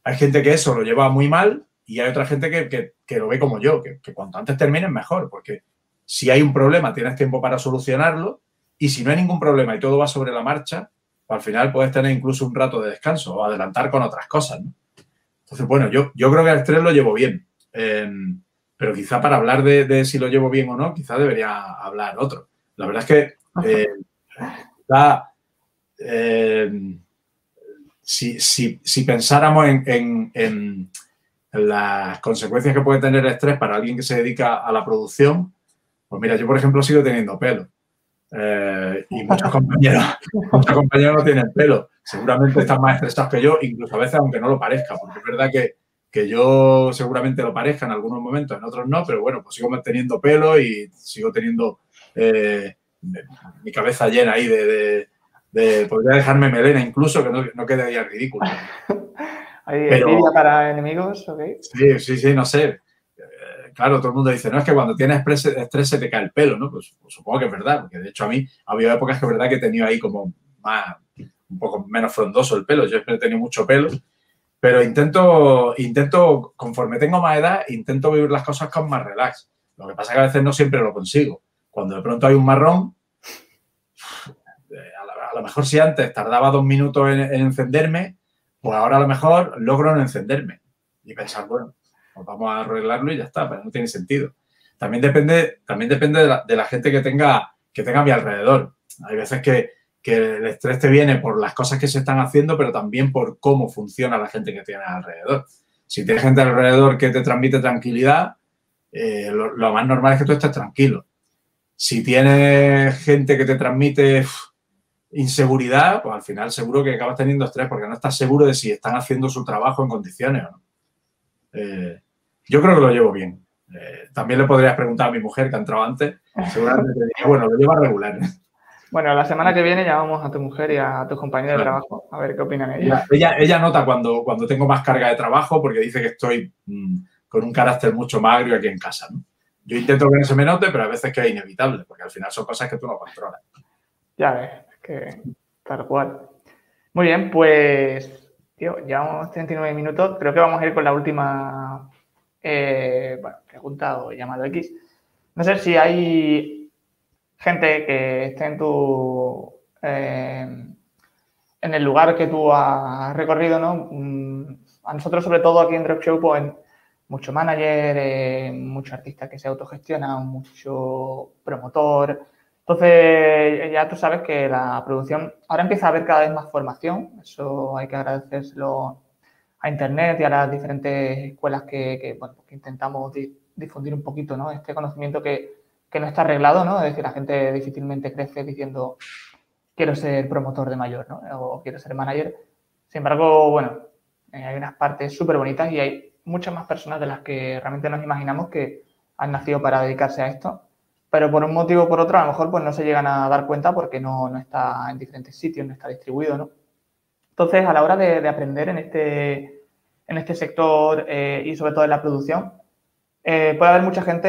Hay gente que eso lo lleva muy mal y hay otra gente que, que lo ve como yo, que, cuanto antes termine mejor, porque si hay un problema, tienes tiempo para solucionarlo. Y si no hay ningún problema y todo va sobre la marcha, pues al final puedes tener incluso un rato de descanso o adelantar con otras cosas. Entonces, bueno, yo, yo creo que el estrés lo llevo bien. Em, pero quizá para hablar de, si lo llevo bien o no, quizá debería hablar otro. La verdad es que eh, em, si, pensáramos en, en, las consecuencias que puede tener el estrés para alguien que se dedica a la producción, pues mira, yo por ejemplo sigo teniendo pelo. Eh, y muchos compañeros, muchos compañeros no tienen pelo. Seguramente están más estresados que yo, incluso a veces aunque no lo parezca, porque es verdad que, yo seguramente lo parezca en algunos momentos, en otros no, pero bueno, pues sigo teniendo pelo y sigo teniendo eh, mi cabeza llena ahí de, Podría dejarme melena incluso, que no, no quede ahí ridículo. ¿Hay para enemigos? Sí, sí, sí, no sé claro, todo el mundo dice, no, es que cuando tienes estrés, se te cae el pelo, ¿no? Pues, pues, supongo que es verdad, porque de hecho a mí ha habido épocas que es verdad que he tenido ahí como más, un poco menos frondoso el pelo. Yo siempre he tenido mucho pelo, pero intento, intento, conforme tengo más edad, intento vivir las cosas con más relax. Lo que pasa es que a veces no siempre lo consigo. Cuando de pronto hay un marrón, a lo mejor si antes tardaba dos minutos en, encenderme, pues ahora a lo mejor logro no encenderme. Y pensar, bueno, pues vamos a arreglarlo y ya está, pero no tiene sentido. También depende, también depende de, la, gente que tenga, que tenga a mi alrededor. Hay veces que, que el estrés te viene por las cosas que se están haciendo, pero también por cómo funciona la gente que tienes alrededor. Si tienes gente alrededor que te transmite tranquilidad, eh, lo, más normal es que tú estés tranquilo. Si tienes gente que te transmite inseguridad, pues al final seguro que acabas teniendo estrés porque no estás seguro de si están haciendo su trabajo en condiciones o no. Eh, yo creo que lo llevo bien. Eh, también le podrías preguntar a mi mujer que ha entrado antes. Seguramente te diría, bueno, lo lleva regular. Bueno, la semana que viene llamamos a tu mujer y a tus compañeros de trabajo a ver qué opinan ellos. Ella, ella, nota cuando, cuando tengo más carga de trabajo porque dice que estoy mm, con un carácter mucho más agrio aquí en casa. Yo intento que no se me note, pero a veces que es inevitable, porque al final son cosas que tú no controlas. Ya ves, que tal cual. Muy bien, pues, tío, llevamos 39 minutos. Creo que vamos a ir con la última eh, pregunta o llamado X. No sé si hay gente que esté en tu. Eh, en el lugar que tú has recorrido, ¿no? Mm, a nosotros, sobre todo aquí en Drop Show, pues mucho manager, eh, mucho artista que se autogestiona, mucho promotor. Entonces, ya tú sabes que la producción, ahora empieza a haber cada vez más formación, eso hay que agradecérselo a Internet y a las diferentes escuelas que, bueno, que intentamos difundir un poquito ¿no? este conocimiento que, que, no está arreglado, ¿no? es decir, la gente difícilmente crece diciendo quiero ser promotor de mayor ¿no? o quiero ser manager. Sin embargo, bueno, eh, hay unas partes súper bonitas y hay muchas más personas de las que realmente nos imaginamos que han nacido para dedicarse a esto, pero por un motivo o por otro a lo mejor pues no se llegan a dar cuenta porque no, está en diferentes sitios, no está distribuido, ¿no? Entonces, a la hora de, aprender en este, en este sector eh, y sobre todo en la producción, eh, puede haber mucha gente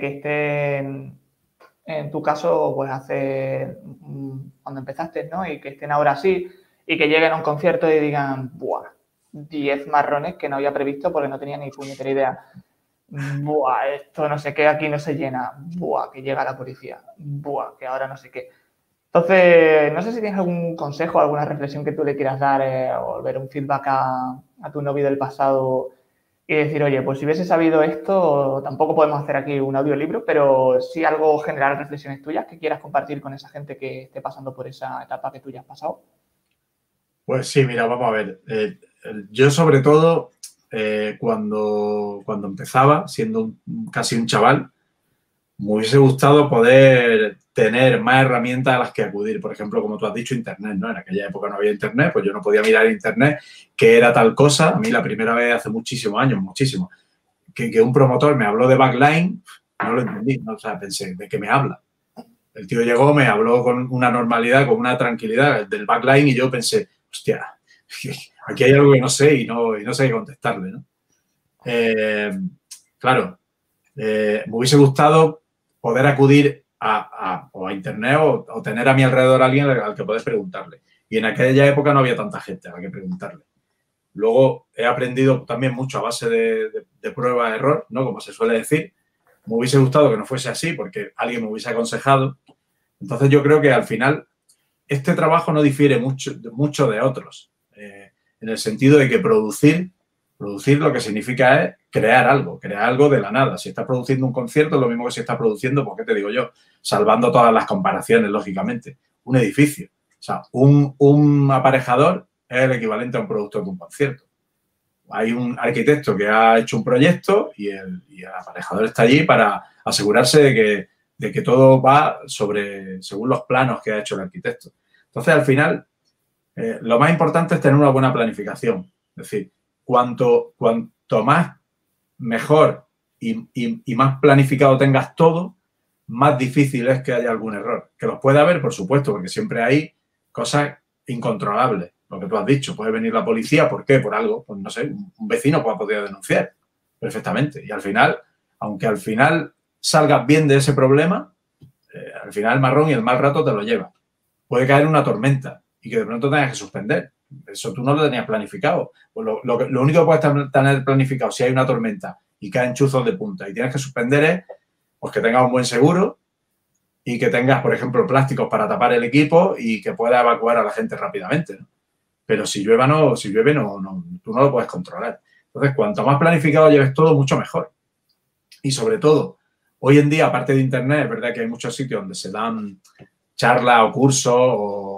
que esté en, tu caso, pues hace mm, cuando empezaste, ¿no? Y que estén ahora así y que lleguen a un concierto y digan, ¡buah! 10 marrones que no había previsto porque no tenía ni puñetera idea. Buah, esto no sé qué, aquí no se llena. Buah, que llega la policía. Buah, que ahora no sé qué. Entonces, no sé si tienes algún consejo, alguna reflexión que tú le quieras dar eh, o ver un feedback a, tu novio del pasado y decir, oye, pues si hubiese sabido esto, tampoco podemos hacer aquí un audiolibro, pero sí algo general, reflexiones tuyas que quieras compartir con esa gente que esté pasando por esa etapa que tú ya has pasado. Pues sí, mira, vamos a ver. Eh, yo sobre todo, eh, cuando, cuando empezaba, siendo casi un chaval, me hubiese gustado poder tener más herramientas a las que acudir. Por ejemplo, como tú has dicho, Internet, ¿no? En aquella época no había Internet, pues yo no podía mirar Internet que era tal cosa. A mí la primera vez hace muchísimos años, muchísimo, que, un promotor me habló de backline, no lo entendí, ¿no? o sea, pensé, ¿de qué me habla? El tío llegó, me habló con una normalidad, con una tranquilidad del backline y yo pensé, hostia, aquí hay algo que no sé y no, y no sé qué contestarle. ¿no? Eh, claro, eh, me hubiese gustado poder acudir a, a, Internet o, tener a mi alrededor a alguien al que puedes preguntarle. Y en aquella época no había tanta gente a la que preguntarle. Luego he aprendido también mucho a base de, de, de prueba-error, ¿no? Como se suele decir. Me hubiese gustado que no fuese así porque alguien me hubiese aconsejado. Entonces yo creo que al final este trabajo no difiere mucho, mucho de otros en el sentido de que producir, producir lo que significa es crear algo, crear algo de la nada. Si estás produciendo un concierto, es lo mismo que si estás produciendo, ¿por qué te digo yo? Salvando todas las comparaciones, lógicamente. Un edificio. O sea, un, aparejador es el equivalente a un producto de un concierto. Hay un arquitecto que ha hecho un proyecto y el, aparejador está allí para asegurarse de que, de que todo va sobre, según los planos que ha hecho el arquitecto. Entonces, al final, eh, lo más importante es tener una buena planificación. Es decir, cuanto, más mejor y, más planificado tengas todo, más difícil es que haya algún error. Que los puede haber, por supuesto, porque siempre hay cosas incontrolables. Lo que tú has dicho, puede venir la policía, ¿por qué? Por algo, pues no sé, un vecino puede poder denunciar perfectamente. Y al final, aunque al final salgas bien de ese problema, eh, al final el marrón y el mal rato te lo lleva. Puede caer una tormenta y que de pronto tengas que suspender. Eso tú no lo tenías planificado. Pues lo, lo, único que puedes tener planificado si hay una tormenta y caen chuzos de punta y tienes que suspender es pues, que tengas un buen seguro y que tengas, por ejemplo, plásticos para tapar el equipo y que pueda evacuar a la gente rápidamente. Pero si llueve, no, si llueve no, no, tú no lo puedes controlar. Entonces, cuanto más planificado lleves todo, mucho mejor. Y sobre todo, Hoy en día, aparte de Internet, es verdad que hay muchos sitios donde se dan charlas o cursos o,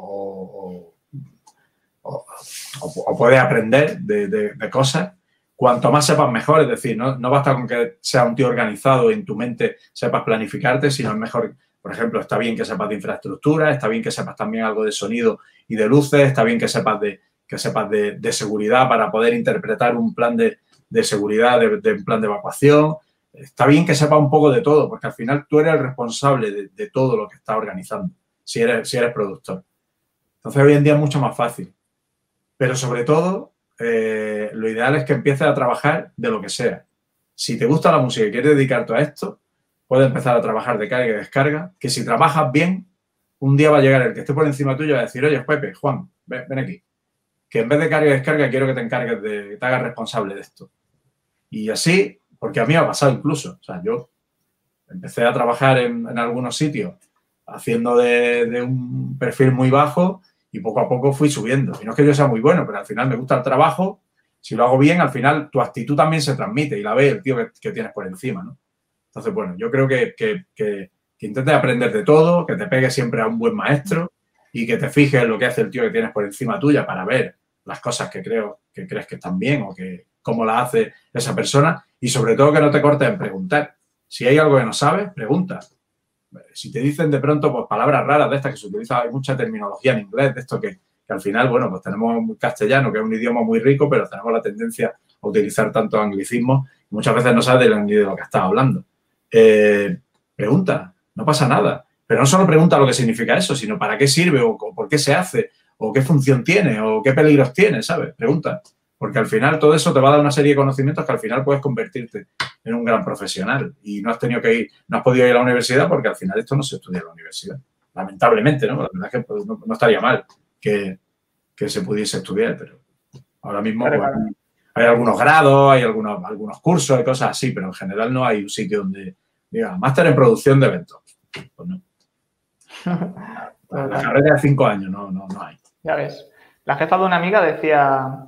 puedes aprender de, cosas. Cuanto más sepas, mejor. Es decir, no, no basta con que sea un tío organizado y en tu mente sepas planificarte, sino es mejor por ejemplo, está bien que sepas de infraestructura, está bien que sepas también algo de sonido y de luces, está bien que sepas de, que sepas de, seguridad para poder interpretar un plan de, seguridad, de, un plan de evacuación, está bien que sepa un poco de todo, porque al final tú eres el responsable de, todo lo que estás organizando, si eres, si eres productor. Entonces hoy en día es mucho más fácil. Pero sobre todo, eh, lo ideal es que empieces a trabajar de lo que sea. Si te gusta la música y quieres dedicarte a esto, puedes empezar a trabajar de carga y descarga, que si trabajas bien, un día va a llegar el que esté por encima tuyo y va a decir, oye, Pepe, Juan, ven, ven aquí. Que en vez de carga y descarga, quiero que te encargues de, que te hagas responsable de esto. Y así porque a mí me ha pasado incluso. O sea, yo empecé a trabajar en, algunos sitios haciendo de, un perfil muy bajo y poco a poco fui subiendo. Y no es que yo sea muy bueno, pero al final me gusta el trabajo. Si lo hago bien, al final tu actitud también se transmite y la ve el tío que, tienes por encima, ¿no? Entonces, bueno, yo creo que, que, intentes aprender de todo, que te pegues siempre a un buen maestro y que te fijes en lo que hace el tío que tienes por encima tuya para ver las cosas que creo que crees que están bien o que cómo la hace esa persona y sobre todo que no te cortes en preguntar. Si hay algo que no sabes, pregunta. Si te dicen de pronto pues, palabras raras de estas que se utiliza, hay mucha terminología en inglés, de esto que, al final, bueno, pues tenemos castellano, que es un idioma muy rico, pero tenemos la tendencia a utilizar tantos anglicismos muchas veces no sabes ni de lo que estás hablando. Eh, pregunta, no pasa nada. Pero no solo pregunta lo que significa eso, sino para qué sirve o por qué se hace o qué función tiene o qué peligros tiene, ¿sabes? Pregunta. Porque al final todo eso te va a dar una serie de conocimientos que al final puedes convertirte en un gran profesional. Y no has tenido que ir, no has podido ir a la universidad porque al final esto no se estudia en la universidad. Lamentablemente, ¿no? La verdad es que pues, no, estaría mal que, se pudiese estudiar, pero ahora mismo pues, hay algunos grados, hay algunos, algunos cursos, hay cosas así, pero en general no hay un sitio donde diga, máster en producción de eventos. Pues no. La carrera de cinco años no, no, no hay. Ya ves. La jefa de una amiga decía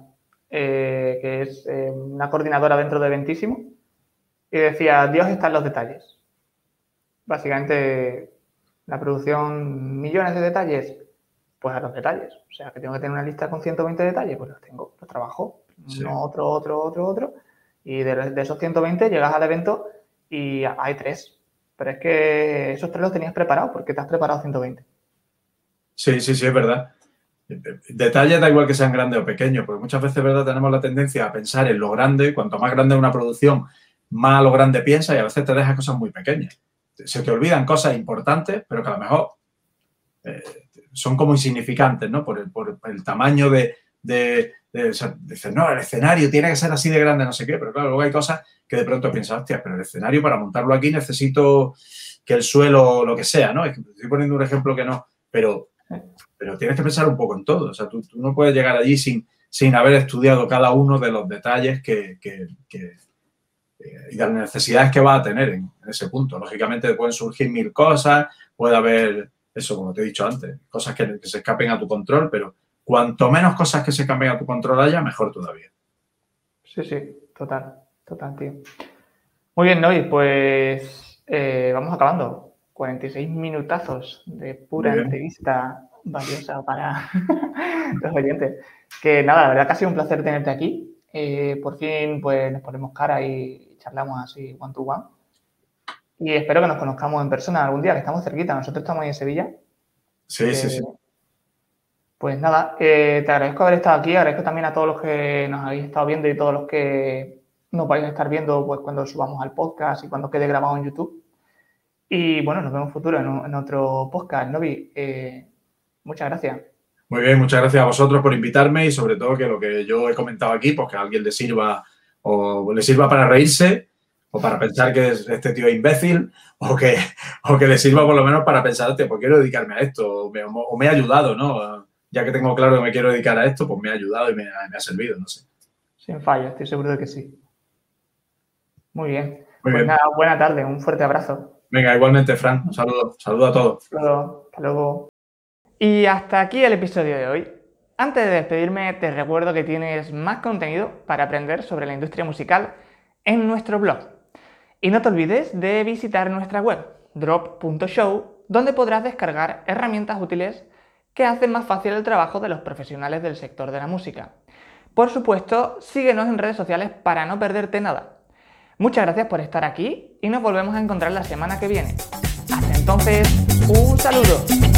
eh, que es eh, una coordinadora dentro de Ventísimo, y decía, Dios está en los detalles. Básicamente, la producción, millones de detalles, pues a los detalles. O sea, que tengo que tener una lista con 120 detalles, pues los tengo, los trabajo, uno, otro, otro, otro, otro, y de, de, esos 120 llegas al evento y hay tres. Pero es que esos tres los tenías preparados porque te has preparado 120. Sí, sí, sí, es verdad. Detalles da igual que sean grandes o pequeños, porque muchas veces, ¿verdad?, tenemos la tendencia a pensar en lo grande. Cuanto más grande es una producción, más lo grande piensa y a veces te dejas cosas muy pequeñas. Se te olvidan cosas importantes, pero que a lo mejor eh, son como insignificantes, ¿no? Por el, tamaño de, de, no, el escenario tiene que ser así de grande, no sé qué, pero claro, luego hay cosas que de pronto piensas, hostia, pero el escenario para montarlo aquí necesito que el suelo, lo que sea, ¿no? Estoy poniendo un ejemplo que no, pero pero tienes que pensar un poco en todo. O sea, tú, no puedes llegar allí sin, sin haber estudiado cada uno de los detalles que, eh, y las necesidades que va a tener en, ese punto. Lógicamente pueden surgir mil cosas, puede haber, eso como te he dicho antes, cosas que, se escapen a tu control, pero cuanto menos cosas que se escapen a tu control haya, mejor todavía. Sí, sí, total, total, tío. Muy bien, Noy, pues eh, vamos acabando. 46 minutazos de pura entrevista valiosa para los oyentes. Que nada, la verdad que ha sido un placer tenerte aquí. Eh, por fin, pues nos ponemos cara y charlamos así one to one. Y espero que nos conozcamos en persona algún día, que estamos cerquita. Nosotros estamos ahí en Sevilla. Sí, sí, sí. Pues nada, eh, te agradezco haber estado aquí, agradezco también a todos los que nos habéis estado viendo y todos los que nos vais a estar viendo pues, cuando subamos al podcast y cuando quede grabado en YouTube. Y bueno, nos vemos futuro en, otro podcast. Novi, eh, muchas gracias. Muy bien, muchas gracias a vosotros por invitarme y sobre todo que lo que yo he comentado aquí, pues que a alguien le sirva o le sirva para reírse o para pensar que este tío es imbécil, o que, o que le sirva por lo menos para pensar, pues quiero dedicarme a esto, o me, o me, ha ayudado, ¿no? Ya que tengo claro que me quiero dedicar a esto, pues me ha ayudado y me, me ha servido, no sé. Sin fallo, estoy seguro de que sí. Muy bien. Muy pues nada, buena tarde, un fuerte abrazo. Venga, igualmente, Fran, un saludo, saludo a todos. Hasta luego. Y hasta aquí el episodio de hoy. Antes de despedirme, te recuerdo que tienes más contenido para aprender sobre la industria musical en nuestro blog. Y no te olvides de visitar nuestra web, drop.show, donde podrás descargar herramientas útiles que hacen más fácil el trabajo de los profesionales del sector de la música. Por supuesto, síguenos en redes sociales para no perderte nada. Muchas gracias por estar aquí y nos volvemos a encontrar la semana que viene. Hasta entonces, un saludo.